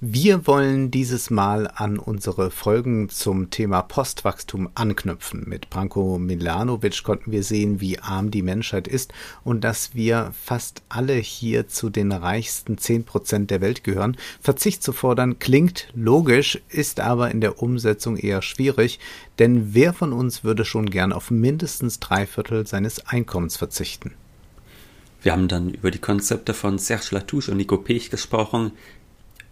Wir wollen dieses Mal an unsere Folgen zum Thema Postwachstum anknüpfen. Mit Branko Milanovic konnten wir sehen, wie arm die Menschheit ist und dass wir fast alle hier zu den reichsten zehn Prozent der Welt gehören. Verzicht zu fordern klingt logisch, ist aber in der Umsetzung eher schwierig, denn wer von uns würde schon gern auf mindestens drei Viertel seines Einkommens verzichten? Wir haben dann über die Konzepte von Serge Latouche und Nico Pech gesprochen,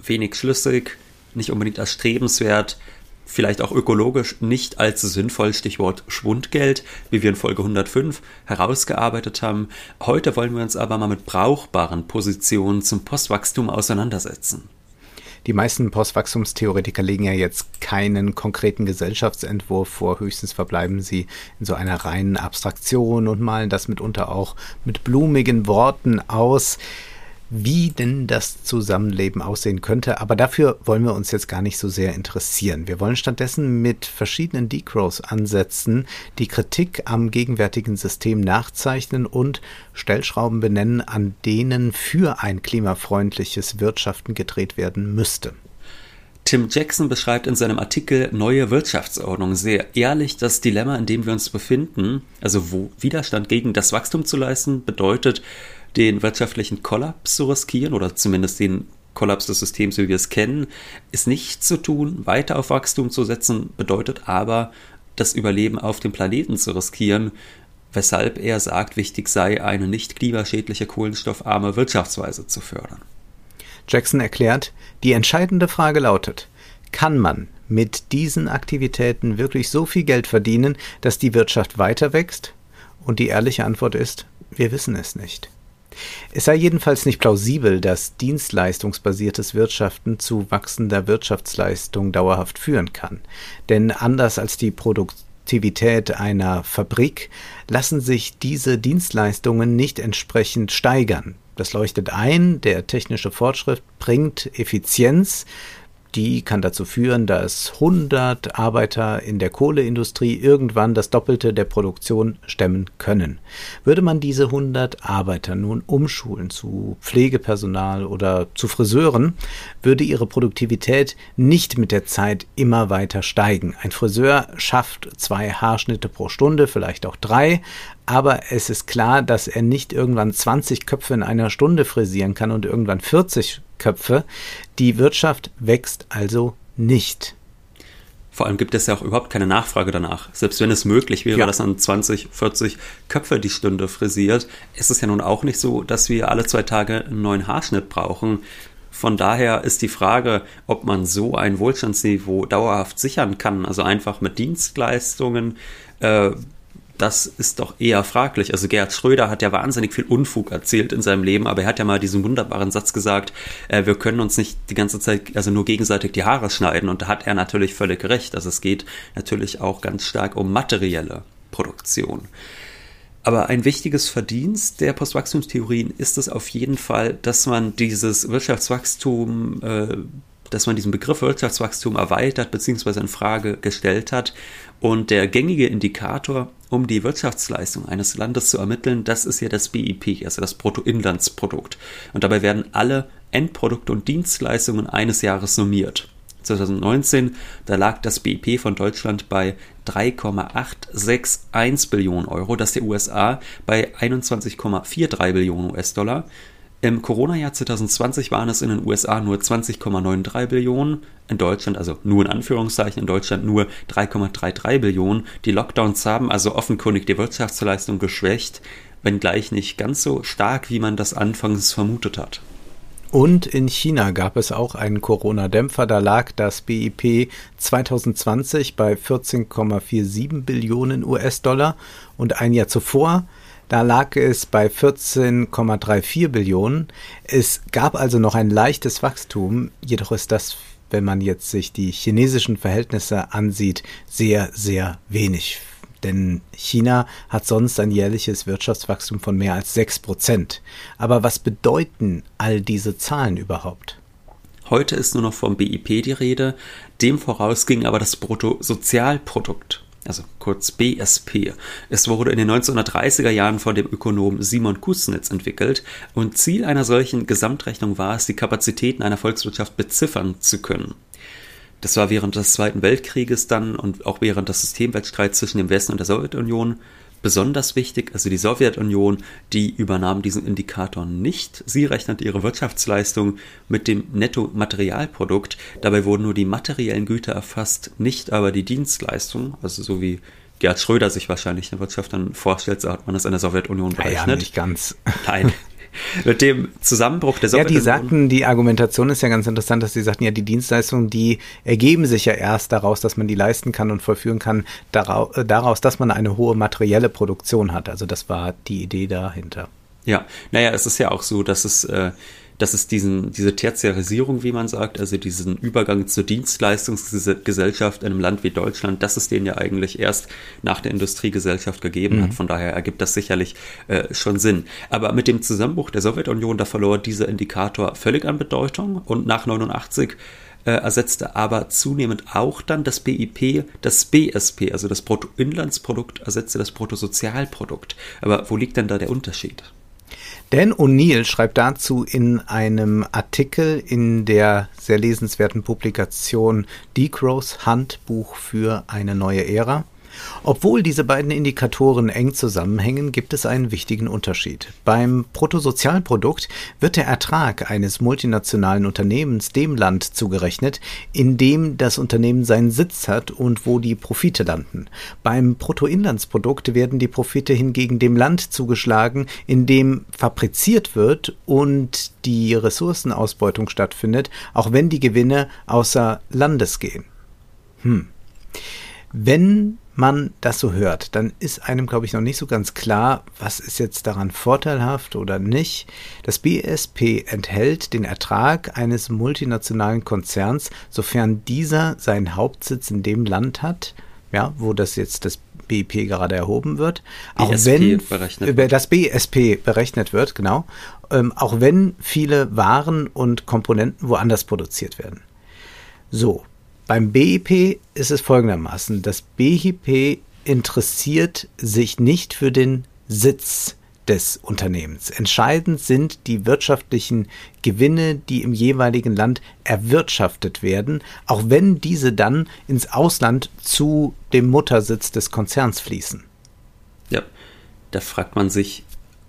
wenig schlüssig, nicht unbedingt erstrebenswert, vielleicht auch ökologisch nicht allzu sinnvoll, Stichwort Schwundgeld, wie wir in Folge 105 herausgearbeitet haben. Heute wollen wir uns aber mal mit brauchbaren Positionen zum Postwachstum auseinandersetzen. Die meisten Postwachstumstheoretiker legen ja jetzt keinen konkreten Gesellschaftsentwurf vor, höchstens verbleiben sie in so einer reinen Abstraktion und malen das mitunter auch mit blumigen Worten aus wie denn das Zusammenleben aussehen könnte. Aber dafür wollen wir uns jetzt gar nicht so sehr interessieren. Wir wollen stattdessen mit verschiedenen Decrows-Ansätzen die Kritik am gegenwärtigen System nachzeichnen und Stellschrauben benennen, an denen für ein klimafreundliches Wirtschaften gedreht werden müsste. Tim Jackson beschreibt in seinem Artikel Neue Wirtschaftsordnung sehr ehrlich das Dilemma, in dem wir uns befinden. Also wo Widerstand gegen das Wachstum zu leisten bedeutet, den wirtschaftlichen Kollaps zu riskieren oder zumindest den Kollaps des Systems, wie wir es kennen, ist nicht zu tun. Weiter auf Wachstum zu setzen bedeutet aber, das Überleben auf dem Planeten zu riskieren, weshalb er sagt, wichtig sei, eine nicht klimaschädliche kohlenstoffarme Wirtschaftsweise zu fördern. Jackson erklärt, die entscheidende Frage lautet, kann man mit diesen Aktivitäten wirklich so viel Geld verdienen, dass die Wirtschaft weiter wächst? Und die ehrliche Antwort ist, wir wissen es nicht. Es sei jedenfalls nicht plausibel, dass dienstleistungsbasiertes Wirtschaften zu wachsender Wirtschaftsleistung dauerhaft führen kann. Denn anders als die Produktivität einer Fabrik lassen sich diese Dienstleistungen nicht entsprechend steigern. Das leuchtet ein, der technische Fortschritt bringt Effizienz, die kann dazu führen, dass 100 Arbeiter in der Kohleindustrie irgendwann das Doppelte der Produktion stemmen können. Würde man diese 100 Arbeiter nun umschulen zu Pflegepersonal oder zu Friseuren, würde ihre Produktivität nicht mit der Zeit immer weiter steigen. Ein Friseur schafft zwei Haarschnitte pro Stunde, vielleicht auch drei, aber es ist klar, dass er nicht irgendwann 20 Köpfe in einer Stunde frisieren kann und irgendwann 40 Köpfe. Die Wirtschaft wächst also nicht. Vor allem gibt es ja auch überhaupt keine Nachfrage danach. Selbst wenn es möglich wäre, ja. dass man 20, 40 Köpfe die Stunde frisiert, ist es ja nun auch nicht so, dass wir alle zwei Tage einen neuen Haarschnitt brauchen. Von daher ist die Frage, ob man so ein Wohlstandsniveau dauerhaft sichern kann, also einfach mit Dienstleistungen, äh, das ist doch eher fraglich. Also Gerhard Schröder hat ja wahnsinnig viel Unfug erzählt in seinem Leben, aber er hat ja mal diesen wunderbaren Satz gesagt, äh, wir können uns nicht die ganze Zeit, also nur gegenseitig die Haare schneiden. Und da hat er natürlich völlig recht. Also es geht natürlich auch ganz stark um materielle Produktion. Aber ein wichtiges Verdienst der Postwachstumstheorien ist es auf jeden Fall, dass man dieses Wirtschaftswachstum äh, dass man diesen Begriff Wirtschaftswachstum erweitert bzw. in Frage gestellt hat. Und der gängige Indikator, um die Wirtschaftsleistung eines Landes zu ermitteln, das ist ja das BIP, also das Bruttoinlandsprodukt. Und dabei werden alle Endprodukte und Dienstleistungen eines Jahres summiert. 2019, da lag das BIP von Deutschland bei 3,861 Billionen Euro, das der USA bei 21,43 Billionen US-Dollar im Corona-Jahr 2020 waren es in den USA nur 20,93 Billionen, in Deutschland, also nur in Anführungszeichen, in Deutschland nur 3,33 Billionen. Die Lockdowns haben also offenkundig die Wirtschaftsleistung geschwächt, wenngleich nicht ganz so stark, wie man das anfangs vermutet hat. Und in China gab es auch einen Corona-Dämpfer. Da lag das BIP 2020 bei 14,47 Billionen US-Dollar und ein Jahr zuvor da lag es bei 14,34 Billionen. Es gab also noch ein leichtes Wachstum, jedoch ist das, wenn man jetzt sich die chinesischen Verhältnisse ansieht, sehr, sehr wenig. Denn China hat sonst ein jährliches Wirtschaftswachstum von mehr als 6 Prozent. Aber was bedeuten all diese Zahlen überhaupt? Heute ist nur noch vom BIP die Rede. Dem voraus ging aber das Bruttosozialprodukt also kurz BSP. Es wurde in den 1930er Jahren von dem Ökonom Simon Kuznets entwickelt und Ziel einer solchen Gesamtrechnung war es, die Kapazitäten einer Volkswirtschaft beziffern zu können. Das war während des Zweiten Weltkrieges dann und auch während des Systemwettstreits zwischen dem Westen und der Sowjetunion besonders wichtig. Also die Sowjetunion, die übernahm diesen Indikator nicht. Sie rechnete ihre Wirtschaftsleistung mit dem Nettomaterialprodukt. Dabei wurden nur die materiellen Güter erfasst, nicht aber die Dienstleistungen. Also so wie Gerd Schröder sich wahrscheinlich eine Wirtschaft dann vorstellt, so hat man das in der Sowjetunion berechnet. Ja, ja nicht ganz. Nein. Mit dem Zusammenbruch der Sowjetunion. Ja, die sagten, die Argumentation ist ja ganz interessant, dass sie sagten, ja, die Dienstleistungen, die ergeben sich ja erst daraus, dass man die leisten kann und vollführen kann, äh, daraus, dass man eine hohe materielle Produktion hat. Also das war die Idee dahinter. Ja, naja, es ist ja auch so, dass es äh, dass es diesen, diese Tertiarisierung, wie man sagt, also diesen Übergang zur Dienstleistungsgesellschaft in einem Land wie Deutschland, dass es den ja eigentlich erst nach der Industriegesellschaft gegeben mhm. hat. Von daher ergibt das sicherlich äh, schon Sinn. Aber mit dem Zusammenbruch der Sowjetunion, da verlor dieser Indikator völlig an Bedeutung und nach 89 äh, ersetzte aber zunehmend auch dann das BIP, das BSP, also das Bruttoinlandsprodukt ersetzte das Bruttosozialprodukt. Aber wo liegt denn da der Unterschied? Dan O'Neill schreibt dazu in einem Artikel in der sehr lesenswerten Publikation Decrows Handbuch für eine neue Ära. Obwohl diese beiden Indikatoren eng zusammenhängen, gibt es einen wichtigen Unterschied. Beim Bruttosozialprodukt wird der Ertrag eines multinationalen Unternehmens dem Land zugerechnet, in dem das Unternehmen seinen Sitz hat und wo die Profite landen. Beim Bruttoinlandsprodukt werden die Profite hingegen dem Land zugeschlagen, in dem fabriziert wird und die Ressourcenausbeutung stattfindet, auch wenn die Gewinne außer Landes gehen. Hm. Wenn man das so hört, dann ist einem, glaube ich, noch nicht so ganz klar, was ist jetzt daran vorteilhaft oder nicht. Das BSP enthält den Ertrag eines multinationalen Konzerns, sofern dieser seinen Hauptsitz in dem Land hat, ja, wo das jetzt das BIP gerade erhoben wird, auch BSP wenn wird. das BSP berechnet wird, genau, ähm, auch wenn viele Waren und Komponenten woanders produziert werden. So, beim BIP ist es folgendermaßen, das BIP interessiert sich nicht für den Sitz des Unternehmens. Entscheidend sind die wirtschaftlichen Gewinne, die im jeweiligen Land erwirtschaftet werden, auch wenn diese dann ins Ausland zu dem Muttersitz des Konzerns fließen. Ja, da fragt man sich,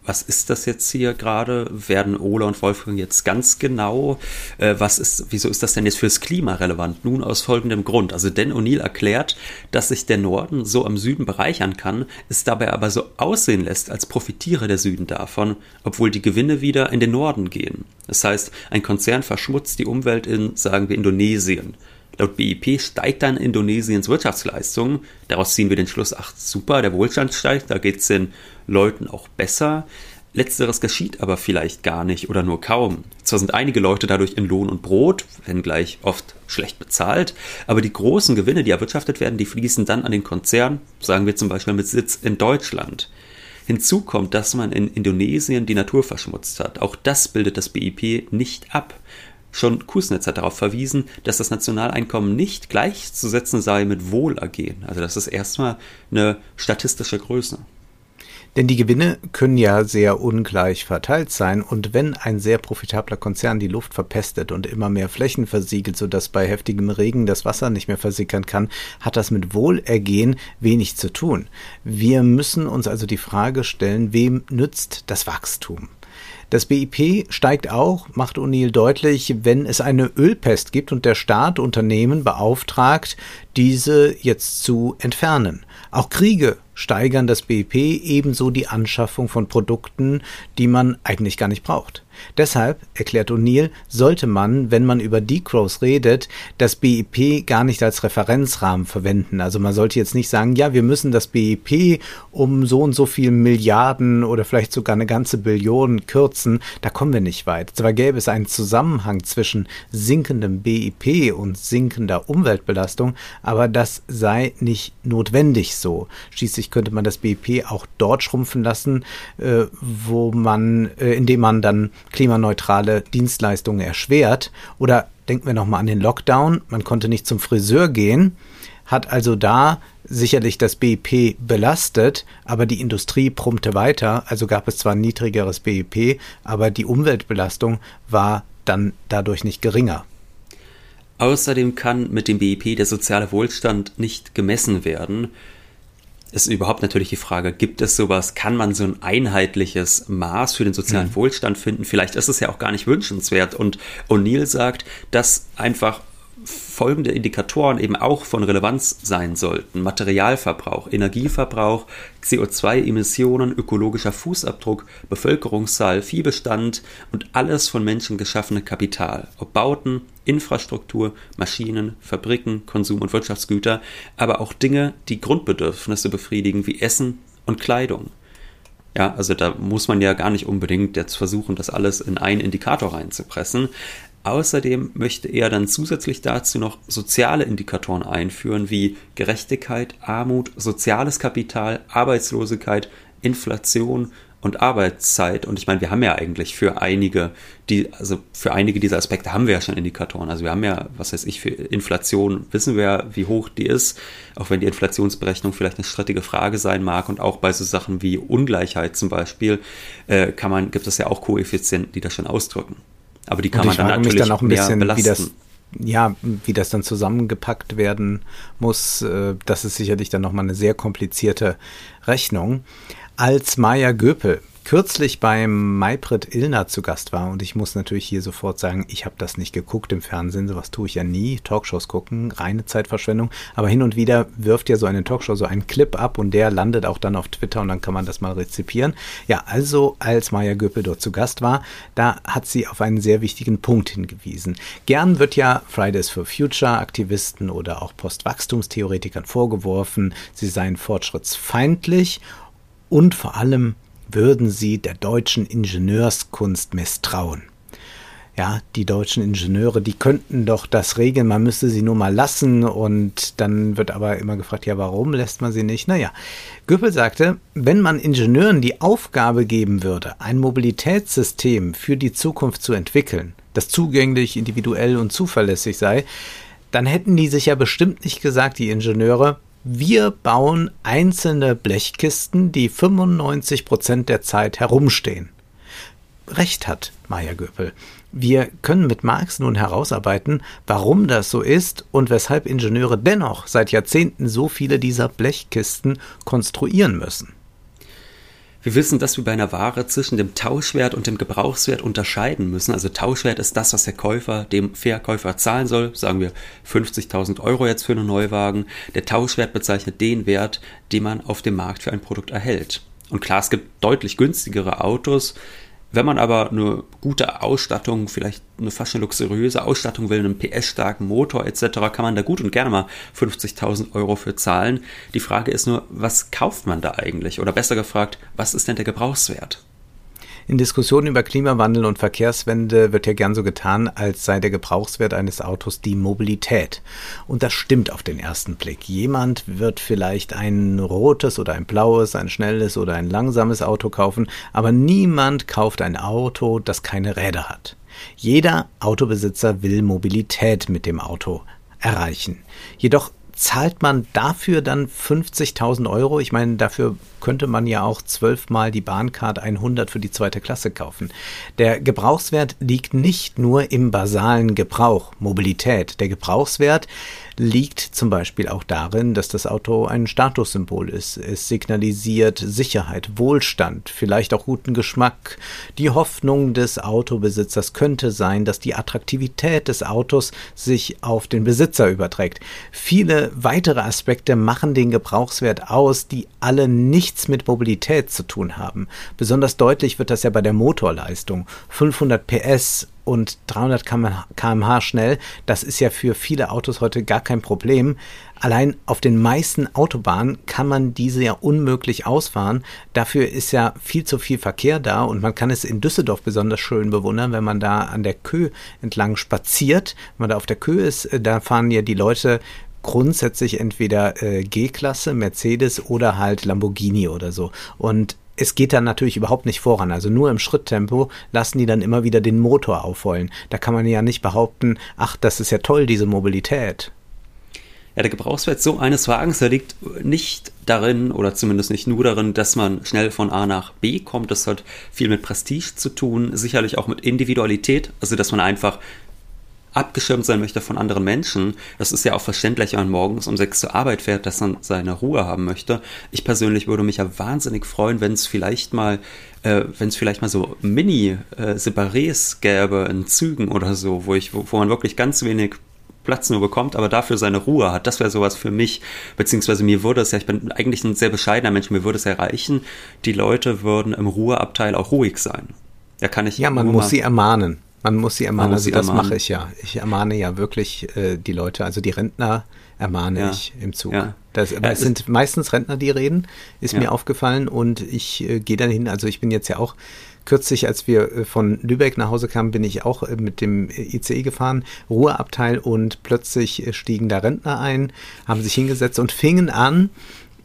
was ist das jetzt hier gerade? Werden Ola und Wolfgang jetzt ganz genau? Äh, was ist, wieso ist das denn jetzt fürs Klima relevant? Nun aus folgendem Grund. Also Dan O'Neill erklärt, dass sich der Norden so am Süden bereichern kann, es dabei aber so aussehen lässt, als profitiere der Süden davon, obwohl die Gewinne wieder in den Norden gehen. Das heißt, ein Konzern verschmutzt die Umwelt in, sagen wir, Indonesien. Laut BIP steigt dann Indonesiens Wirtschaftsleistung. Daraus ziehen wir den Schluss, ach super, der Wohlstand steigt, da geht es den Leuten auch besser. Letzteres geschieht aber vielleicht gar nicht oder nur kaum. Zwar sind einige Leute dadurch in Lohn und Brot, wenngleich oft schlecht bezahlt, aber die großen Gewinne, die erwirtschaftet werden, die fließen dann an den Konzern, sagen wir zum Beispiel mit Sitz in Deutschland. Hinzu kommt, dass man in Indonesien die Natur verschmutzt hat. Auch das bildet das BIP nicht ab. Schon Kusnetz hat darauf verwiesen, dass das Nationaleinkommen nicht gleichzusetzen sei mit Wohlergehen. Also das ist erstmal eine statistische Größe. Denn die Gewinne können ja sehr ungleich verteilt sein und wenn ein sehr profitabler Konzern die Luft verpestet und immer mehr Flächen versiegelt, sodass bei heftigem Regen das Wasser nicht mehr versickern kann, hat das mit Wohlergehen wenig zu tun. Wir müssen uns also die Frage stellen, wem nützt das Wachstum? Das BIP steigt auch, macht O'Neill deutlich, wenn es eine Ölpest gibt und der Staat Unternehmen beauftragt, diese jetzt zu entfernen. Auch Kriege steigern das BIP ebenso die Anschaffung von Produkten, die man eigentlich gar nicht braucht. Deshalb, erklärt O'Neill, sollte man, wenn man über Decrows redet, das BIP gar nicht als Referenzrahmen verwenden. Also man sollte jetzt nicht sagen, ja, wir müssen das BIP um so und so viel Milliarden oder vielleicht sogar eine ganze Billion kürzen. Da kommen wir nicht weit. Zwar gäbe es einen Zusammenhang zwischen sinkendem BIP und sinkender Umweltbelastung, aber das sei nicht notwendig so. Schließlich könnte man das BIP auch dort schrumpfen lassen, äh, wo man, äh, indem man dann klimaneutrale Dienstleistungen erschwert oder denken wir nochmal an den Lockdown. Man konnte nicht zum Friseur gehen, hat also da sicherlich das BIP belastet, aber die Industrie brummte weiter. Also gab es zwar ein niedrigeres BIP, aber die Umweltbelastung war dann dadurch nicht geringer. Außerdem kann mit dem BIP der soziale Wohlstand nicht gemessen werden ist überhaupt natürlich die Frage, gibt es sowas, kann man so ein einheitliches Maß für den sozialen mhm. Wohlstand finden? Vielleicht ist es ja auch gar nicht wünschenswert. Und O'Neill sagt, dass einfach folgende Indikatoren eben auch von Relevanz sein sollten. Materialverbrauch, Energieverbrauch, CO2-Emissionen, ökologischer Fußabdruck, Bevölkerungszahl, Viehbestand und alles von Menschen geschaffene Kapital. Ob Bauten, Infrastruktur, Maschinen, Fabriken, Konsum- und Wirtschaftsgüter, aber auch Dinge, die Grundbedürfnisse befriedigen, wie Essen und Kleidung. Ja, also da muss man ja gar nicht unbedingt jetzt versuchen, das alles in einen Indikator reinzupressen. Außerdem möchte er dann zusätzlich dazu noch soziale Indikatoren einführen, wie Gerechtigkeit, Armut, soziales Kapital, Arbeitslosigkeit, Inflation und Arbeitszeit. Und ich meine, wir haben ja eigentlich für einige, die, also für einige dieser Aspekte haben wir ja schon Indikatoren. Also wir haben ja, was weiß ich, für Inflation wissen wir, wie hoch die ist, auch wenn die Inflationsberechnung vielleicht eine strittige Frage sein mag. Und auch bei so Sachen wie Ungleichheit zum Beispiel, äh, kann man, gibt es ja auch Koeffizienten, die das schon ausdrücken. Aber die kann man dann natürlich dann auch ein bisschen, belasten. Wie das, ja, wie das dann zusammengepackt werden muss, äh, das ist sicherlich dann nochmal eine sehr komplizierte Rechnung. Als Maya Göpel kürzlich beim Maybrit Illner zu Gast war und ich muss natürlich hier sofort sagen, ich habe das nicht geguckt im Fernsehen, sowas tue ich ja nie, Talkshows gucken, reine Zeitverschwendung, aber hin und wieder wirft ja so eine Talkshow so einen Clip ab und der landet auch dann auf Twitter und dann kann man das mal rezipieren. Ja, also als Maya Göppel dort zu Gast war, da hat sie auf einen sehr wichtigen Punkt hingewiesen. Gern wird ja Fridays for Future Aktivisten oder auch Postwachstumstheoretikern vorgeworfen, sie seien fortschrittsfeindlich und vor allem würden sie der deutschen Ingenieurskunst misstrauen. Ja, die deutschen Ingenieure, die könnten doch das regeln, man müsste sie nur mal lassen und dann wird aber immer gefragt, ja, warum lässt man sie nicht? Naja, Göppel sagte, wenn man Ingenieuren die Aufgabe geben würde, ein Mobilitätssystem für die Zukunft zu entwickeln, das zugänglich, individuell und zuverlässig sei, dann hätten die sich ja bestimmt nicht gesagt, die Ingenieure, wir bauen einzelne Blechkisten, die 95 Prozent der Zeit herumstehen. Recht hat Maya Göpel. Wir können mit Marx nun herausarbeiten, warum das so ist und weshalb Ingenieure dennoch seit Jahrzehnten so viele dieser Blechkisten konstruieren müssen. Wir wissen, dass wir bei einer Ware zwischen dem Tauschwert und dem Gebrauchswert unterscheiden müssen. Also Tauschwert ist das, was der Käufer dem Verkäufer zahlen soll. Sagen wir 50.000 Euro jetzt für einen Neuwagen. Der Tauschwert bezeichnet den Wert, den man auf dem Markt für ein Produkt erhält. Und klar, es gibt deutlich günstigere Autos, wenn man aber eine gute Ausstattung, vielleicht eine fast eine luxuriöse Ausstattung will, einen PS-starken Motor etc., kann man da gut und gerne mal 50.000 Euro für zahlen. Die Frage ist nur, was kauft man da eigentlich? Oder besser gefragt, was ist denn der Gebrauchswert? In Diskussionen über Klimawandel und Verkehrswende wird ja gern so getan, als sei der Gebrauchswert eines Autos die Mobilität. Und das stimmt auf den ersten Blick. Jemand wird vielleicht ein rotes oder ein blaues, ein schnelles oder ein langsames Auto kaufen, aber niemand kauft ein Auto, das keine Räder hat. Jeder Autobesitzer will Mobilität mit dem Auto erreichen. Jedoch zahlt man dafür dann 50.000 Euro? Ich meine, dafür könnte man ja auch zwölfmal die Bahncard 100 für die zweite Klasse kaufen. Der Gebrauchswert liegt nicht nur im basalen Gebrauch, Mobilität. Der Gebrauchswert liegt zum Beispiel auch darin, dass das Auto ein Statussymbol ist. Es signalisiert Sicherheit, Wohlstand, vielleicht auch guten Geschmack. Die Hoffnung des Autobesitzers könnte sein, dass die Attraktivität des Autos sich auf den Besitzer überträgt. Viele weitere Aspekte machen den Gebrauchswert aus, die alle nichts mit Mobilität zu tun haben. Besonders deutlich wird das ja bei der Motorleistung. 500 PS und 300 km/h schnell, das ist ja für viele Autos heute gar kein Problem. Allein auf den meisten Autobahnen kann man diese ja unmöglich ausfahren. Dafür ist ja viel zu viel Verkehr da und man kann es in Düsseldorf besonders schön bewundern, wenn man da an der Kö entlang spaziert. Wenn man da auf der Kö ist, äh, da fahren ja die Leute grundsätzlich entweder äh, G-Klasse, Mercedes oder halt Lamborghini oder so. Und es geht dann natürlich überhaupt nicht voran. Also nur im Schritttempo lassen die dann immer wieder den Motor aufheulen. Da kann man ja nicht behaupten, ach, das ist ja toll, diese Mobilität. Ja, der Gebrauchswert so eines Wagens, der liegt nicht darin oder zumindest nicht nur darin, dass man schnell von A nach B kommt. Das hat viel mit Prestige zu tun, sicherlich auch mit Individualität, also dass man einfach abgeschirmt sein möchte von anderen Menschen. Das ist ja auch verständlich, wenn man morgens um sechs zur Arbeit fährt, dass man seine Ruhe haben möchte. Ich persönlich würde mich ja wahnsinnig freuen, wenn es vielleicht mal, äh, wenn es vielleicht mal so Mini-Separés gäbe in Zügen oder so, wo ich, wo, wo man wirklich ganz wenig Platz nur bekommt, aber dafür seine Ruhe hat. Das wäre sowas für mich, beziehungsweise mir würde es ja, ich bin eigentlich ein sehr bescheidener Mensch, mir würde es erreichen, die Leute würden im Ruheabteil auch ruhig sein. Da kann ich. Ja, man muss sie ermahnen. Man muss sie ermahnen, also das mache ich ja. Ich ermahne ja wirklich äh, die Leute, also die Rentner ermahne ja. ich im Zug. Ja. Das, ja, es sind meistens Rentner, die reden, ist mir aufgefallen und ich äh, gehe dann hin, also ich bin jetzt ja auch kürzlich, als wir äh, von Lübeck nach Hause kamen, bin ich auch äh, mit dem ICE gefahren, Ruheabteil und plötzlich äh, stiegen da Rentner ein, haben sich hingesetzt und fingen an,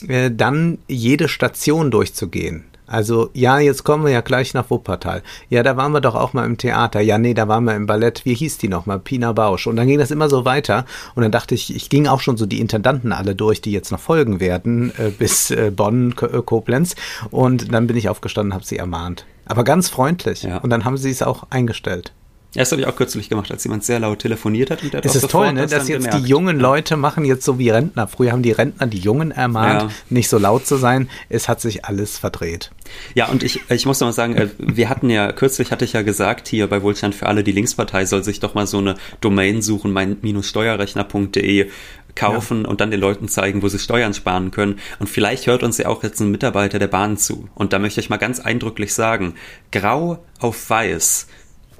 dann jede Station durchzugehen. Also, ja, jetzt kommen wir ja gleich nach Wuppertal. Ja, da waren wir doch auch mal im Theater. Ja, nee, da waren wir im Ballett. Wie hieß die nochmal? Pina Bausch. Und dann ging das immer so weiter. Und dann dachte ich, ich ging auch schon so die Intendanten alle durch, die jetzt noch folgen werden, äh, bis äh, Bonn, K äh, Koblenz. Und dann bin ich aufgestanden, habe sie ermahnt. Aber ganz freundlich. Ja. Und dann haben sie es auch eingestellt. Ja, das habe ich auch kürzlich gemacht, als jemand sehr laut telefoniert hat. Und der es ist toll, ne? dass jetzt gemerkt. die jungen Leute machen jetzt so wie Rentner. Früher haben die Rentner die Jungen ermahnt, ja. nicht so laut zu sein. Es hat sich alles verdreht. Ja, und ich, ich muss noch mal sagen, äh, wir hatten ja, kürzlich hatte ich ja gesagt, hier bei Wohlstand für alle, die Linkspartei soll sich doch mal so eine Domain suchen, mein-steuerrechner.de kaufen ja. und dann den Leuten zeigen, wo sie Steuern sparen können. Und vielleicht hört uns ja auch jetzt ein Mitarbeiter der Bahn zu. Und da möchte ich mal ganz eindrücklich sagen, grau auf weiß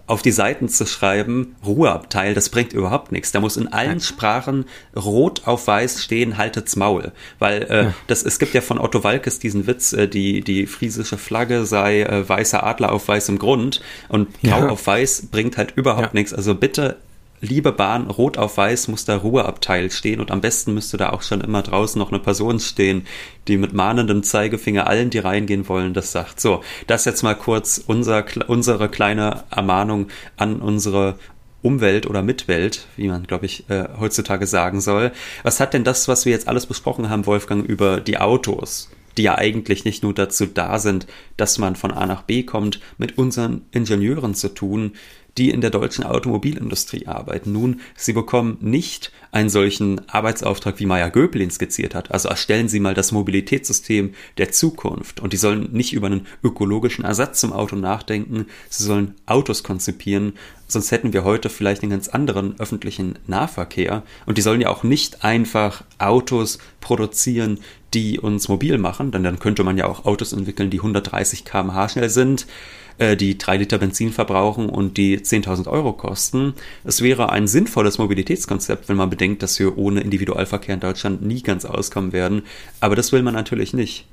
auf die Seiten zu schreiben, Ruheabteil, das bringt überhaupt nichts. Da muss in allen Sprachen rot auf weiß stehen, haltet's Maul. Weil äh, das, es gibt ja von Otto Walkes diesen Witz, äh, die, die friesische Flagge sei äh, weißer Adler auf weißem Grund und grau ja. auf weiß bringt halt überhaupt ja. nichts. Also bitte liebe Bahn, rot auf weiß muss da Ruheabteil stehen und am besten müsste da auch schon immer draußen noch eine Person stehen, die mit mahnendem Zeigefinger allen, die reingehen wollen, das sagt. So, das jetzt mal kurz unser, unsere kleine Ermahnung an unsere Umwelt oder Mitwelt, wie man, glaube ich, äh, heutzutage sagen soll. Was hat denn das, was wir jetzt alles besprochen haben, Wolfgang, über die Autos? die ja eigentlich nicht nur dazu da sind, dass man von A nach B kommt, mit unseren Ingenieuren zu tun, die in der deutschen Automobilindustrie arbeiten. Nun, sie bekommen nicht einen solchen Arbeitsauftrag, wie Maya Göpelin skizziert hat. Also erstellen Sie mal das Mobilitätssystem der Zukunft. Und die sollen nicht über einen ökologischen Ersatz zum Auto nachdenken, sie sollen Autos konzipieren. Sonst hätten wir heute vielleicht einen ganz anderen öffentlichen Nahverkehr. Und die sollen ja auch nicht einfach Autos produzieren, die uns mobil machen, denn dann könnte man ja auch Autos entwickeln, die 130 km/h schnell sind äh, die drei Liter Benzin verbrauchen und die 10.000 Euro kosten. Es wäre ein sinnvolles Mobilitätskonzept, wenn man bedenkt, dass wir ohne Individualverkehr in Deutschland nie ganz auskommen werden. Aber das will man natürlich nicht.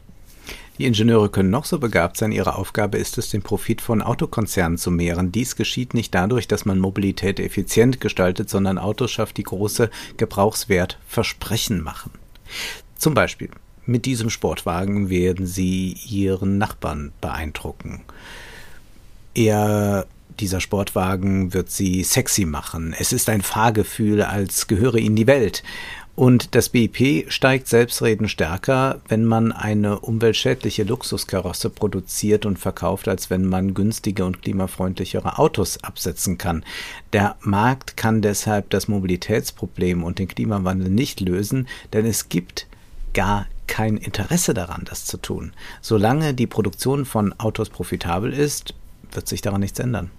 Die Ingenieure können noch so begabt sein, ihre Aufgabe ist es, den Profit von Autokonzernen zu mehren. Dies geschieht nicht dadurch, dass man Mobilität effizient gestaltet, sondern Autos schafft, die große Gebrauchswertversprechen machen. Zum Beispiel, mit diesem Sportwagen werden Sie Ihren Nachbarn beeindrucken eher dieser Sportwagen wird sie sexy machen. Es ist ein Fahrgefühl, als gehöre in die Welt. Und das BIP steigt selbstredend stärker, wenn man eine umweltschädliche Luxuskarosse produziert und verkauft, als wenn man günstige und klimafreundlichere Autos absetzen kann. Der Markt kann deshalb das Mobilitätsproblem und den Klimawandel nicht lösen, denn es gibt gar kein Interesse daran, das zu tun. Solange die Produktion von Autos profitabel ist, wird sich daran nichts ändern.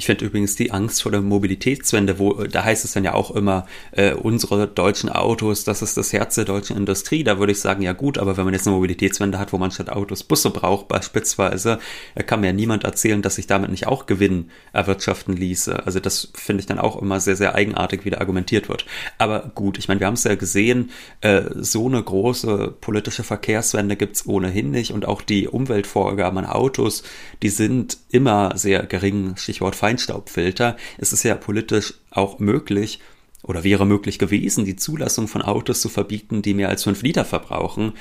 Ich finde übrigens die Angst vor der Mobilitätswende, wo da heißt es dann ja auch immer, äh, unsere deutschen Autos, das ist das Herz der deutschen Industrie. Da würde ich sagen, ja gut, aber wenn man jetzt eine Mobilitätswende hat, wo man statt Autos Busse braucht, beispielsweise, kann mir ja niemand erzählen, dass sich damit nicht auch Gewinn erwirtschaften ließe. Also das finde ich dann auch immer sehr, sehr eigenartig, wie da argumentiert wird. Aber gut, ich meine, wir haben es ja gesehen, äh, so eine große politische Verkehrswende gibt es ohnehin nicht und auch die Umweltvorgaben an Autos, die sind immer sehr gering. Stichwort Feind Feinstaubfilter. Es ist ja politisch auch möglich oder wäre möglich gewesen, die Zulassung von Autos zu verbieten, die mehr als fünf Liter verbrauchen.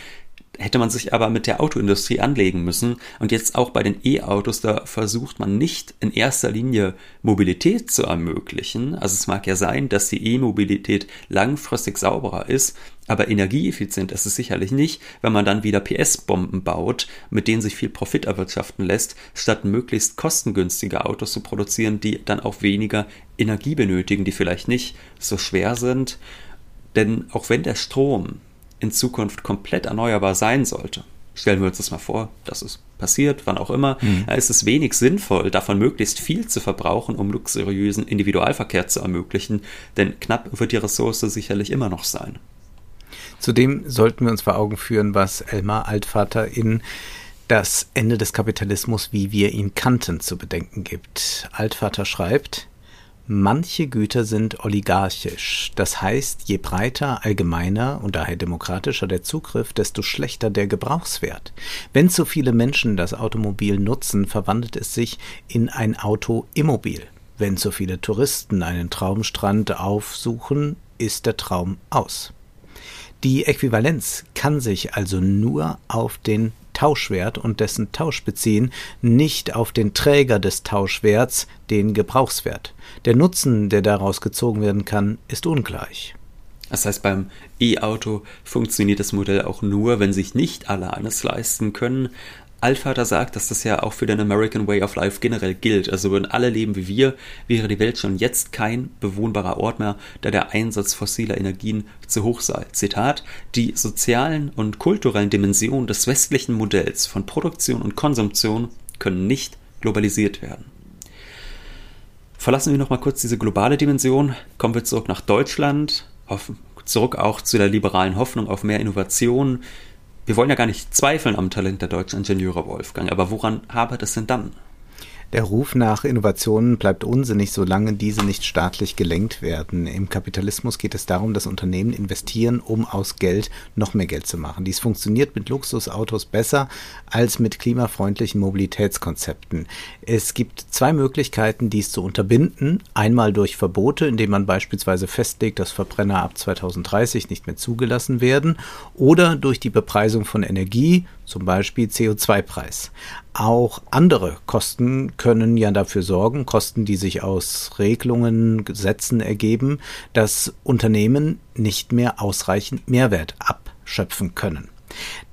hätte man sich aber mit der Autoindustrie anlegen müssen. Und jetzt auch bei den E-Autos, da versucht man nicht in erster Linie Mobilität zu ermöglichen. Also es mag ja sein, dass die E-Mobilität langfristig sauberer ist, aber energieeffizient ist es sicherlich nicht, wenn man dann wieder PS-Bomben baut, mit denen sich viel Profit erwirtschaften lässt, statt möglichst kostengünstige Autos zu produzieren, die dann auch weniger Energie benötigen, die vielleicht nicht so schwer sind. Denn auch wenn der Strom in Zukunft komplett erneuerbar sein sollte, stellen wir uns das mal vor, dass es passiert, wann auch immer, mhm. ist es wenig sinnvoll, davon möglichst viel zu verbrauchen, um luxuriösen Individualverkehr zu ermöglichen, denn knapp wird die Ressource sicherlich immer noch sein. Zudem sollten wir uns vor Augen führen, was Elmar Altvater in das Ende des Kapitalismus, wie wir ihn kannten, zu bedenken gibt. Altvater schreibt, Manche Güter sind oligarchisch, das heißt, je breiter, allgemeiner und daher demokratischer der Zugriff, desto schlechter der Gebrauchswert. Wenn zu viele Menschen das Automobil nutzen, verwandelt es sich in ein Auto-Immobil. Wenn zu viele Touristen einen Traumstrand aufsuchen, ist der Traum aus. Die Äquivalenz kann sich also nur auf den Tauschwert und dessen Tausch beziehen, nicht auf den Träger des Tauschwerts, den Gebrauchswert. Der Nutzen, der daraus gezogen werden kann, ist ungleich. Das heißt, beim E-Auto funktioniert das Modell auch nur, wenn sich nicht alle eines leisten können, Altvater sagt, dass das ja auch für den American Way of Life generell gilt. Also würden alle leben wie wir, wäre die Welt schon jetzt kein bewohnbarer Ort mehr, da der Einsatz fossiler Energien zu hoch sei. Zitat, die sozialen und kulturellen Dimensionen des westlichen Modells von Produktion und Konsumption können nicht globalisiert werden. Verlassen wir nochmal kurz diese globale Dimension, kommen wir zurück nach Deutschland, auf, zurück auch zu der liberalen Hoffnung auf mehr Innovation, wir wollen ja gar nicht zweifeln am Talent der deutschen Ingenieure, Wolfgang, aber woran hapert es denn dann? Der Ruf nach Innovationen bleibt unsinnig, solange diese nicht staatlich gelenkt werden. Im Kapitalismus geht es darum, dass Unternehmen investieren, um aus Geld noch mehr Geld zu machen. Dies funktioniert mit Luxusautos besser als mit klimafreundlichen Mobilitätskonzepten. Es gibt zwei Möglichkeiten, dies zu unterbinden. Einmal durch Verbote, indem man beispielsweise festlegt, dass Verbrenner ab 2030 nicht mehr zugelassen werden, oder durch die Bepreisung von Energie, zum Beispiel CO2-Preis. Auch andere Kosten können ja dafür sorgen, Kosten, die sich aus Regelungen, Gesetzen ergeben, dass Unternehmen nicht mehr ausreichend Mehrwert abschöpfen können.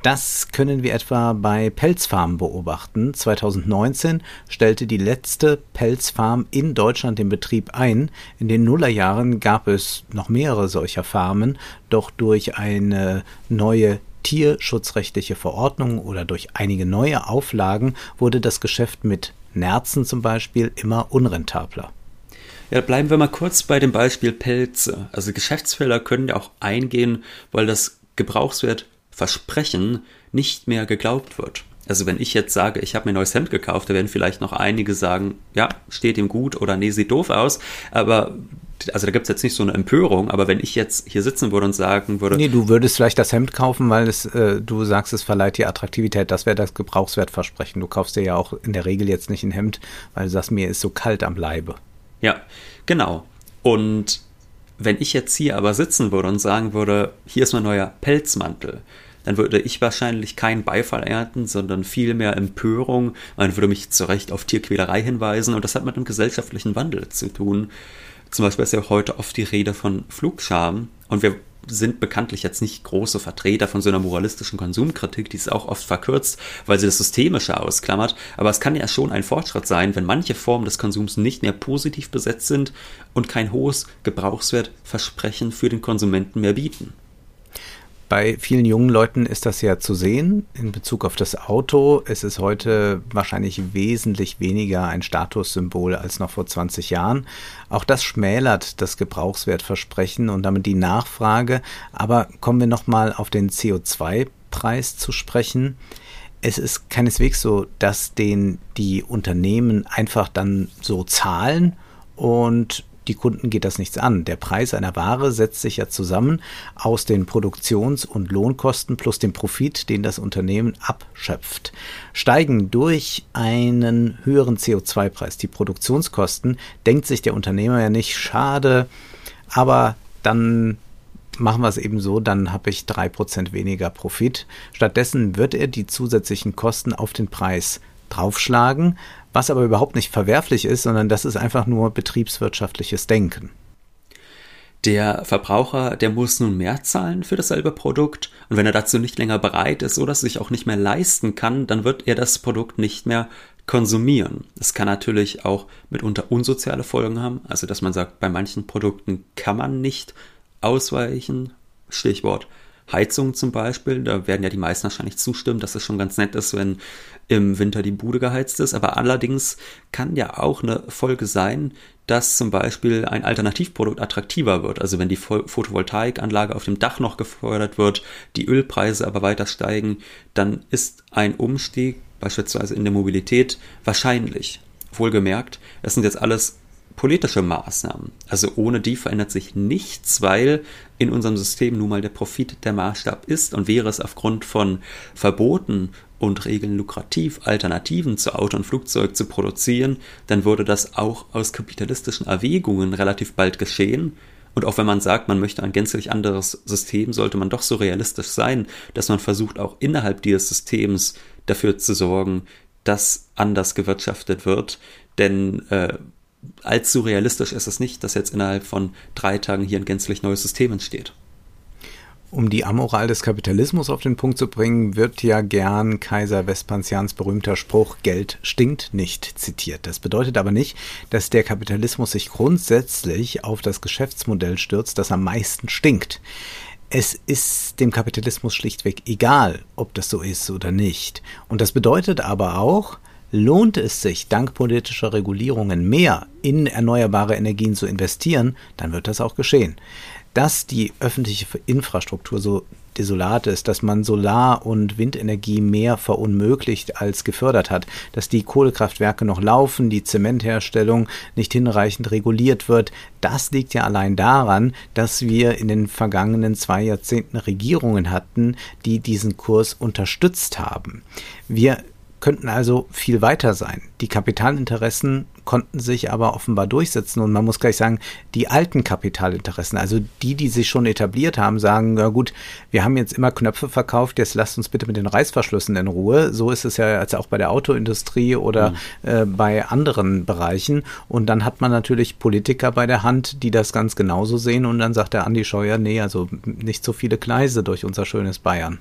Das können wir etwa bei Pelzfarmen beobachten. 2019 stellte die letzte Pelzfarm in Deutschland den Betrieb ein. In den Nullerjahren gab es noch mehrere solcher Farmen, doch durch eine neue tierschutzrechtliche Verordnung oder durch einige neue Auflagen wurde das Geschäft mit Nerzen zum Beispiel immer unrentabler. Ja, bleiben wir mal kurz bei dem Beispiel Pelze. Also Geschäftsfelder können ja auch eingehen, weil das Gebrauchswertversprechen nicht mehr geglaubt wird. Also wenn ich jetzt sage, ich habe mir ein neues Hemd gekauft, da werden vielleicht noch einige sagen, ja, steht ihm gut oder nee, sieht doof aus. Aber also da gibt es jetzt nicht so eine Empörung, aber wenn ich jetzt hier sitzen würde und sagen würde. Nee, du würdest vielleicht das Hemd kaufen, weil es, äh, du sagst, es verleiht dir Attraktivität. Das wäre das Gebrauchswertversprechen. Du kaufst dir ja auch in der Regel jetzt nicht ein Hemd, weil du sagst, mir ist so kalt am Leibe. Ja, genau. Und wenn ich jetzt hier aber sitzen würde und sagen würde, hier ist mein neuer Pelzmantel, dann würde ich wahrscheinlich keinen Beifall ernten, sondern vielmehr Empörung. Man würde mich zu Recht auf Tierquälerei hinweisen und das hat mit einem gesellschaftlichen Wandel zu tun. Zum Beispiel ist ja heute oft die Rede von Flugscham und wir sind bekanntlich jetzt nicht große Vertreter von so einer moralistischen Konsumkritik, die ist auch oft verkürzt, weil sie das Systemische ausklammert. Aber es kann ja schon ein Fortschritt sein, wenn manche Formen des Konsums nicht mehr positiv besetzt sind und kein hohes Gebrauchswertversprechen für den Konsumenten mehr bieten. Bei vielen jungen Leuten ist das ja zu sehen in Bezug auf das Auto. Es ist heute wahrscheinlich wesentlich weniger ein Statussymbol als noch vor 20 Jahren. Auch das schmälert das Gebrauchswertversprechen und damit die Nachfrage. Aber kommen wir nochmal auf den CO2-Preis zu sprechen. Es ist keineswegs so, dass den die Unternehmen einfach dann so zahlen und die Kunden geht das nichts an. Der Preis einer Ware setzt sich ja zusammen aus den Produktions- und Lohnkosten plus dem Profit, den das Unternehmen abschöpft. Steigen durch einen höheren CO2-Preis die Produktionskosten, denkt sich der Unternehmer ja nicht schade, aber dann machen wir es eben so, dann habe ich drei Prozent weniger Profit. Stattdessen wird er die zusätzlichen Kosten auf den Preis draufschlagen, was aber überhaupt nicht verwerflich ist, sondern das ist einfach nur betriebswirtschaftliches Denken. Der Verbraucher, der muss nun mehr zahlen für dasselbe Produkt und wenn er dazu nicht länger bereit ist oder sich auch nicht mehr leisten kann, dann wird er das Produkt nicht mehr konsumieren. Das kann natürlich auch mitunter unsoziale Folgen haben, also dass man sagt, bei manchen Produkten kann man nicht ausweichen. Stichwort Heizung zum Beispiel, da werden ja die meisten wahrscheinlich zustimmen, dass es schon ganz nett ist, wenn im Winter die Bude geheizt ist. Aber allerdings kann ja auch eine Folge sein, dass zum Beispiel ein Alternativprodukt attraktiver wird. Also wenn die Photovoltaikanlage auf dem Dach noch gefördert wird, die Ölpreise aber weiter steigen, dann ist ein Umstieg beispielsweise in der Mobilität wahrscheinlich. Wohlgemerkt, das sind jetzt alles politische Maßnahmen. Also ohne die verändert sich nichts, weil in unserem System nun mal der Profit der Maßstab ist und wäre es aufgrund von Verboten und Regeln lukrativ, Alternativen zu Auto und Flugzeug zu produzieren, dann würde das auch aus kapitalistischen Erwägungen relativ bald geschehen. Und auch wenn man sagt, man möchte ein gänzlich anderes System, sollte man doch so realistisch sein, dass man versucht, auch innerhalb dieses Systems dafür zu sorgen, dass anders gewirtschaftet wird. Denn äh, allzu realistisch ist es nicht, dass jetzt innerhalb von drei Tagen hier ein gänzlich neues System entsteht. Um die Amoral des Kapitalismus auf den Punkt zu bringen, wird ja gern Kaiser Vespasians berühmter Spruch Geld stinkt nicht zitiert. Das bedeutet aber nicht, dass der Kapitalismus sich grundsätzlich auf das Geschäftsmodell stürzt, das am meisten stinkt. Es ist dem Kapitalismus schlichtweg egal, ob das so ist oder nicht. Und das bedeutet aber auch, Lohnt es sich, dank politischer Regulierungen mehr in erneuerbare Energien zu investieren, dann wird das auch geschehen. Dass die öffentliche Infrastruktur so desolat ist, dass man Solar- und Windenergie mehr verunmöglicht als gefördert hat, dass die Kohlekraftwerke noch laufen, die Zementherstellung nicht hinreichend reguliert wird, das liegt ja allein daran, dass wir in den vergangenen zwei Jahrzehnten Regierungen hatten, die diesen Kurs unterstützt haben. Wir könnten also viel weiter sein. Die Kapitalinteressen konnten sich aber offenbar durchsetzen und man muss gleich sagen, die alten Kapitalinteressen, also die, die sich schon etabliert haben, sagen, ja gut, wir haben jetzt immer Knöpfe verkauft, jetzt lasst uns bitte mit den Reißverschlüssen in Ruhe. So ist es ja jetzt auch bei der Autoindustrie oder mhm. äh, bei anderen Bereichen. Und dann hat man natürlich Politiker bei der Hand, die das ganz genauso sehen und dann sagt der Andi Scheuer, nee, also nicht so viele Gleise durch unser schönes Bayern.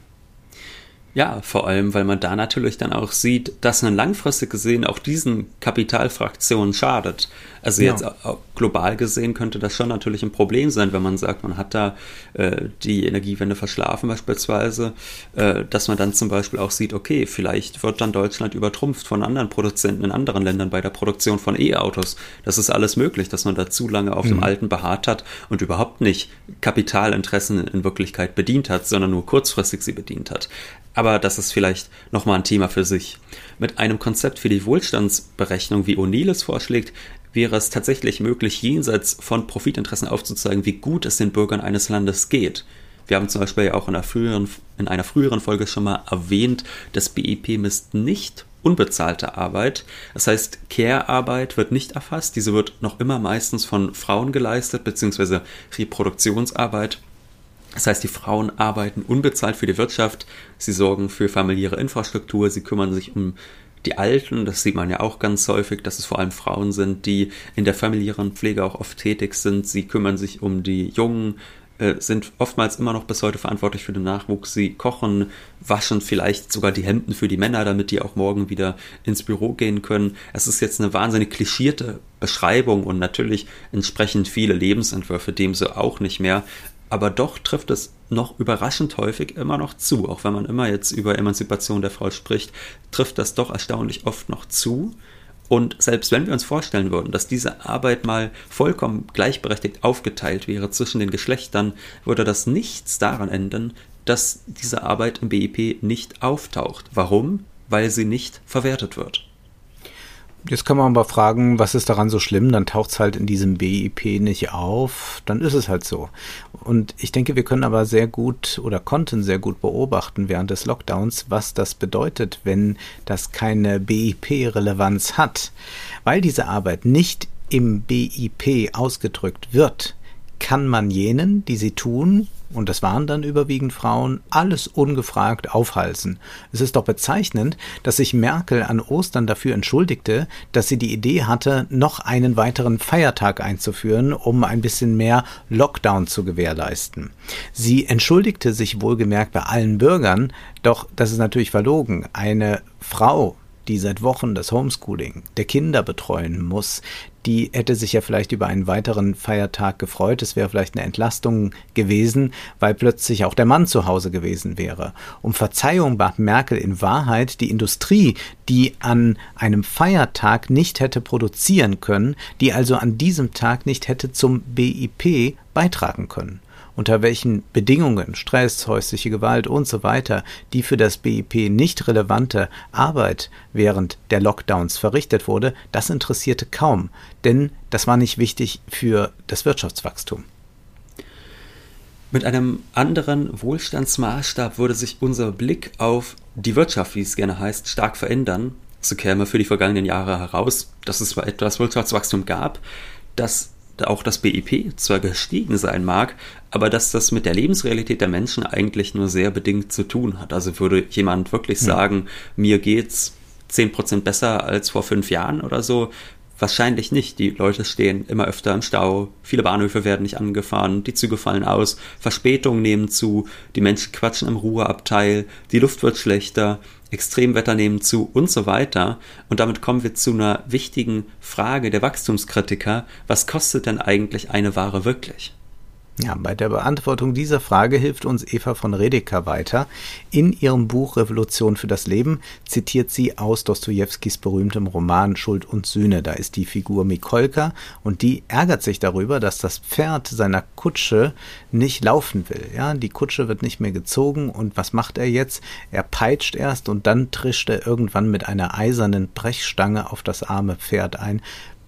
Ja, vor allem, weil man da natürlich dann auch sieht, dass man langfristig gesehen auch diesen Kapitalfraktionen schadet. Also ja. jetzt global gesehen könnte das schon natürlich ein Problem sein, wenn man sagt, man hat da äh, die Energiewende verschlafen beispielsweise, äh, dass man dann zum Beispiel auch sieht, okay, vielleicht wird dann Deutschland übertrumpft von anderen Produzenten in anderen Ländern bei der Produktion von E-Autos. Das ist alles möglich, dass man da zu lange auf mhm. dem Alten beharrt hat und überhaupt nicht Kapitalinteressen in Wirklichkeit bedient hat, sondern nur kurzfristig sie bedient hat. Aber das ist vielleicht nochmal ein Thema für sich. Mit einem Konzept für die Wohlstandsberechnung, wie O'Neill es vorschlägt, wäre es tatsächlich möglich, jenseits von Profitinteressen aufzuzeigen, wie gut es den Bürgern eines Landes geht. Wir haben zum Beispiel ja auch in einer früheren, in einer früheren Folge schon mal erwähnt, das BIP misst nicht unbezahlte Arbeit. Das heißt, Care-Arbeit wird nicht erfasst. Diese wird noch immer meistens von Frauen geleistet, beziehungsweise Reproduktionsarbeit. Das heißt, die Frauen arbeiten unbezahlt für die Wirtschaft, sie sorgen für familiäre Infrastruktur, sie kümmern sich um die Alten, das sieht man ja auch ganz häufig, dass es vor allem Frauen sind, die in der familiären Pflege auch oft tätig sind. Sie kümmern sich um die Jungen, äh, sind oftmals immer noch bis heute verantwortlich für den Nachwuchs. Sie kochen, waschen vielleicht sogar die Hemden für die Männer, damit die auch morgen wieder ins Büro gehen können. Es ist jetzt eine wahnsinnig klischierte Beschreibung und natürlich entsprechen viele Lebensentwürfe dem so auch nicht mehr aber doch trifft es noch überraschend häufig immer noch zu. Auch wenn man immer jetzt über Emanzipation der Frau spricht, trifft das doch erstaunlich oft noch zu. Und selbst wenn wir uns vorstellen würden, dass diese Arbeit mal vollkommen gleichberechtigt aufgeteilt wäre zwischen den Geschlechtern, würde das nichts daran ändern, dass diese Arbeit im BIP nicht auftaucht. Warum? Weil sie nicht verwertet wird. Jetzt kann man aber fragen, was ist daran so schlimm? Dann taucht es halt in diesem BIP nicht auf. Dann ist es halt so. Und ich denke, wir können aber sehr gut oder konnten sehr gut beobachten während des Lockdowns, was das bedeutet, wenn das keine BIP-Relevanz hat. Weil diese Arbeit nicht im BIP ausgedrückt wird, kann man jenen, die sie tun, und das waren dann überwiegend Frauen, alles ungefragt aufhalsen. Es ist doch bezeichnend, dass sich Merkel an Ostern dafür entschuldigte, dass sie die Idee hatte, noch einen weiteren Feiertag einzuführen, um ein bisschen mehr Lockdown zu gewährleisten. Sie entschuldigte sich wohlgemerkt bei allen Bürgern, doch das ist natürlich verlogen. Eine Frau, die seit Wochen das Homeschooling der Kinder betreuen muss, die hätte sich ja vielleicht über einen weiteren Feiertag gefreut. Es wäre vielleicht eine Entlastung gewesen, weil plötzlich auch der Mann zu Hause gewesen wäre. Um Verzeihung bat Merkel in Wahrheit die Industrie, die an einem Feiertag nicht hätte produzieren können, die also an diesem Tag nicht hätte zum BIP beitragen können unter welchen Bedingungen Stress, häusliche Gewalt und so weiter die für das BIP nicht relevante Arbeit während der Lockdowns verrichtet wurde, das interessierte kaum, denn das war nicht wichtig für das Wirtschaftswachstum. Mit einem anderen Wohlstandsmaßstab würde sich unser Blick auf die Wirtschaft, wie es gerne heißt, stark verändern. So käme für die vergangenen Jahre heraus, dass es zwar etwas Wirtschaftswachstum gab, das auch das BIP zwar gestiegen sein mag, aber dass das mit der Lebensrealität der Menschen eigentlich nur sehr bedingt zu tun hat. Also würde jemand wirklich hm. sagen, ja. mir geht's 10% besser als vor fünf Jahren oder so, Wahrscheinlich nicht. Die Leute stehen immer öfter im Stau, viele Bahnhöfe werden nicht angefahren, die Züge fallen aus, Verspätungen nehmen zu, die Menschen quatschen im Ruheabteil, die Luft wird schlechter, Extremwetter nehmen zu und so weiter. Und damit kommen wir zu einer wichtigen Frage der Wachstumskritiker. Was kostet denn eigentlich eine Ware wirklich? Ja, bei der Beantwortung dieser Frage hilft uns Eva von Redeker weiter. In ihrem Buch Revolution für das Leben zitiert sie aus Dostojewskis berühmtem Roman Schuld und Sühne. Da ist die Figur Mikolka und die ärgert sich darüber, dass das Pferd seiner Kutsche nicht laufen will. Ja, die Kutsche wird nicht mehr gezogen und was macht er jetzt? Er peitscht erst und dann trischt er irgendwann mit einer eisernen Brechstange auf das arme Pferd ein,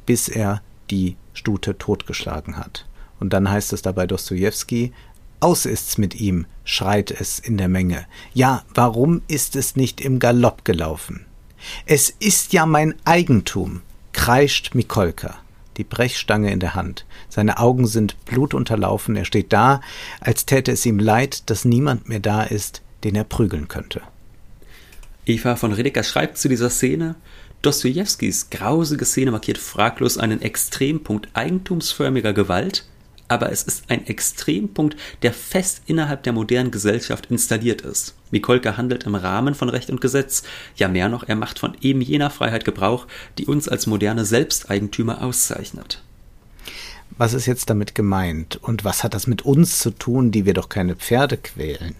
bis er die Stute totgeschlagen hat. Und dann heißt es dabei Dostojewski, aus ist's mit ihm, schreit es in der Menge. Ja, warum ist es nicht im Galopp gelaufen? Es ist ja mein Eigentum, kreischt Mikolka, die Brechstange in der Hand. Seine Augen sind blutunterlaufen, er steht da, als täte es ihm leid, dass niemand mehr da ist, den er prügeln könnte. Eva von Redeker schreibt zu dieser Szene, Dostojewskis grausige Szene markiert fraglos einen Extrempunkt eigentumsförmiger Gewalt, aber es ist ein Extrempunkt, der fest innerhalb der modernen Gesellschaft installiert ist. Mikolka handelt im Rahmen von Recht und Gesetz, ja mehr noch, er macht von eben jener Freiheit Gebrauch, die uns als moderne Selbsteigentümer auszeichnet. Was ist jetzt damit gemeint? Und was hat das mit uns zu tun, die wir doch keine Pferde quälen?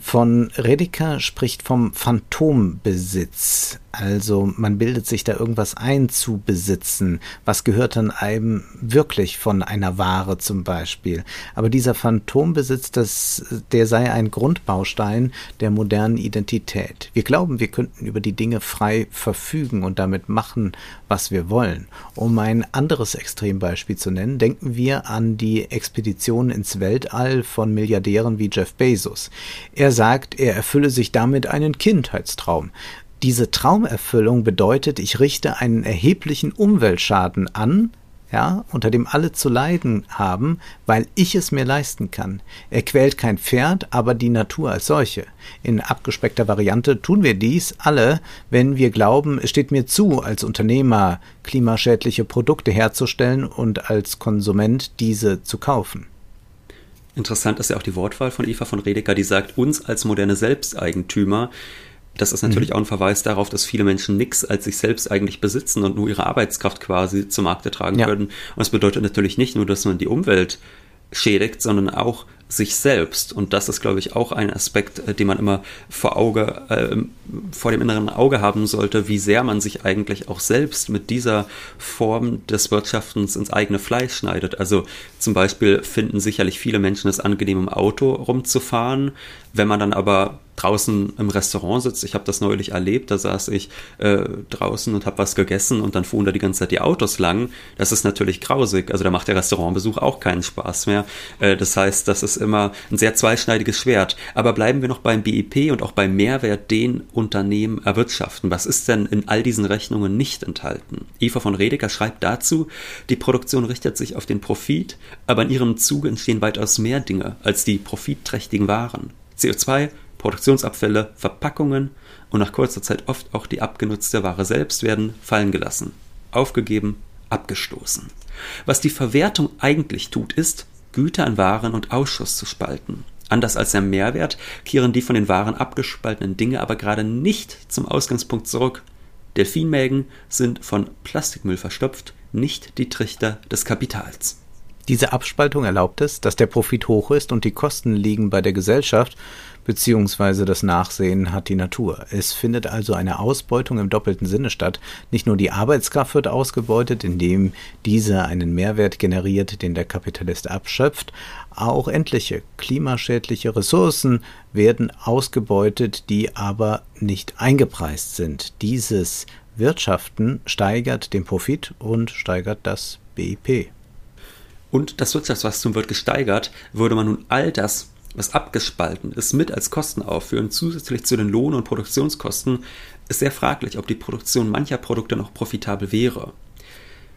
Von Redeker spricht vom Phantombesitz. Also man bildet sich da irgendwas ein zu besitzen. Was gehört dann einem wirklich von einer Ware zum Beispiel? Aber dieser Phantombesitz, das, der sei ein Grundbaustein der modernen Identität. Wir glauben, wir könnten über die Dinge frei verfügen und damit machen, was wir wollen. Um ein anderes Extrembeispiel zu nennen, denken wir an die Expedition ins Weltall von Milliardären wie Jeff Bezos. Er sagt, er erfülle sich damit einen Kindheitstraum. Diese Traumerfüllung bedeutet, ich richte einen erheblichen Umweltschaden an, ja, unter dem alle zu leiden haben, weil ich es mir leisten kann. Er quält kein Pferd, aber die Natur als solche. In abgespeckter Variante tun wir dies alle, wenn wir glauben, es steht mir zu, als Unternehmer klimaschädliche Produkte herzustellen und als Konsument diese zu kaufen. Interessant ist ja auch die Wortwahl von Eva von Redeker, die sagt, uns als moderne Selbsteigentümer, das ist natürlich mhm. auch ein Verweis darauf, dass viele Menschen nichts als sich selbst eigentlich besitzen und nur ihre Arbeitskraft quasi zum Markte tragen ja. können. Und das bedeutet natürlich nicht nur, dass man die Umwelt schädigt, sondern auch sich selbst. Und das ist, glaube ich, auch ein Aspekt, äh, den man immer vor Auge, äh, vor dem inneren Auge haben sollte, wie sehr man sich eigentlich auch selbst mit dieser Form des Wirtschaftens ins eigene Fleisch schneidet. Also zum Beispiel finden sicherlich viele Menschen es angenehm, im Auto rumzufahren. Wenn man dann aber draußen im Restaurant sitzt. Ich habe das neulich erlebt, da saß ich äh, draußen und habe was gegessen und dann fuhren da die ganze Zeit die Autos lang. Das ist natürlich grausig. Also da macht der Restaurantbesuch auch keinen Spaß mehr. Äh, das heißt, das ist immer ein sehr zweischneidiges Schwert. Aber bleiben wir noch beim BIP und auch beim Mehrwert, den Unternehmen erwirtschaften. Was ist denn in all diesen Rechnungen nicht enthalten? Eva von Redeker schreibt dazu, die Produktion richtet sich auf den Profit, aber in ihrem Zuge entstehen weitaus mehr Dinge als die profitträchtigen Waren. CO2, Produktionsabfälle, Verpackungen und nach kurzer Zeit oft auch die abgenutzte Ware selbst werden fallen gelassen, aufgegeben, abgestoßen. Was die Verwertung eigentlich tut, ist, Güter an Waren und Ausschuss zu spalten. Anders als der Mehrwert kehren die von den Waren abgespaltenen Dinge aber gerade nicht zum Ausgangspunkt zurück. Delfinmägen sind von Plastikmüll verstopft, nicht die Trichter des Kapitals. Diese Abspaltung erlaubt es, dass der Profit hoch ist und die Kosten liegen bei der Gesellschaft beziehungsweise das Nachsehen hat die Natur. Es findet also eine Ausbeutung im doppelten Sinne statt. Nicht nur die Arbeitskraft wird ausgebeutet, indem diese einen Mehrwert generiert, den der Kapitalist abschöpft, auch endliche klimaschädliche Ressourcen werden ausgebeutet, die aber nicht eingepreist sind. Dieses Wirtschaften steigert den Profit und steigert das BIP. Und das Wirtschaftswachstum wird gesteigert, würde man nun all das was abgespalten ist, mit als Kosten aufführen, zusätzlich zu den Lohn- und Produktionskosten, ist sehr fraglich, ob die Produktion mancher Produkte noch profitabel wäre.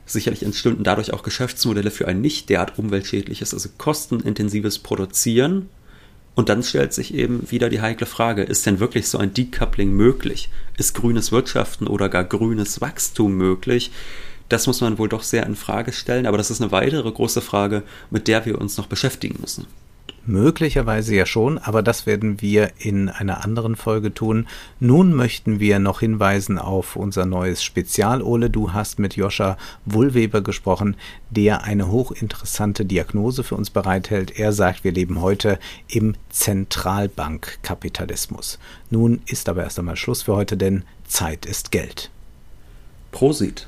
Sicherlich entstünden dadurch auch Geschäftsmodelle für ein nicht derart umweltschädliches, also kostenintensives Produzieren. Und dann stellt sich eben wieder die heikle Frage, ist denn wirklich so ein Decoupling möglich? Ist grünes Wirtschaften oder gar grünes Wachstum möglich? Das muss man wohl doch sehr in Frage stellen, aber das ist eine weitere große Frage, mit der wir uns noch beschäftigen müssen. Möglicherweise ja schon, aber das werden wir in einer anderen Folge tun. Nun möchten wir noch hinweisen auf unser neues Spezial. Ole, du hast mit Joscha Wohlweber gesprochen, der eine hochinteressante Diagnose für uns bereithält. Er sagt, wir leben heute im Zentralbankkapitalismus. Nun ist aber erst einmal Schluss für heute, denn Zeit ist Geld. Prosit.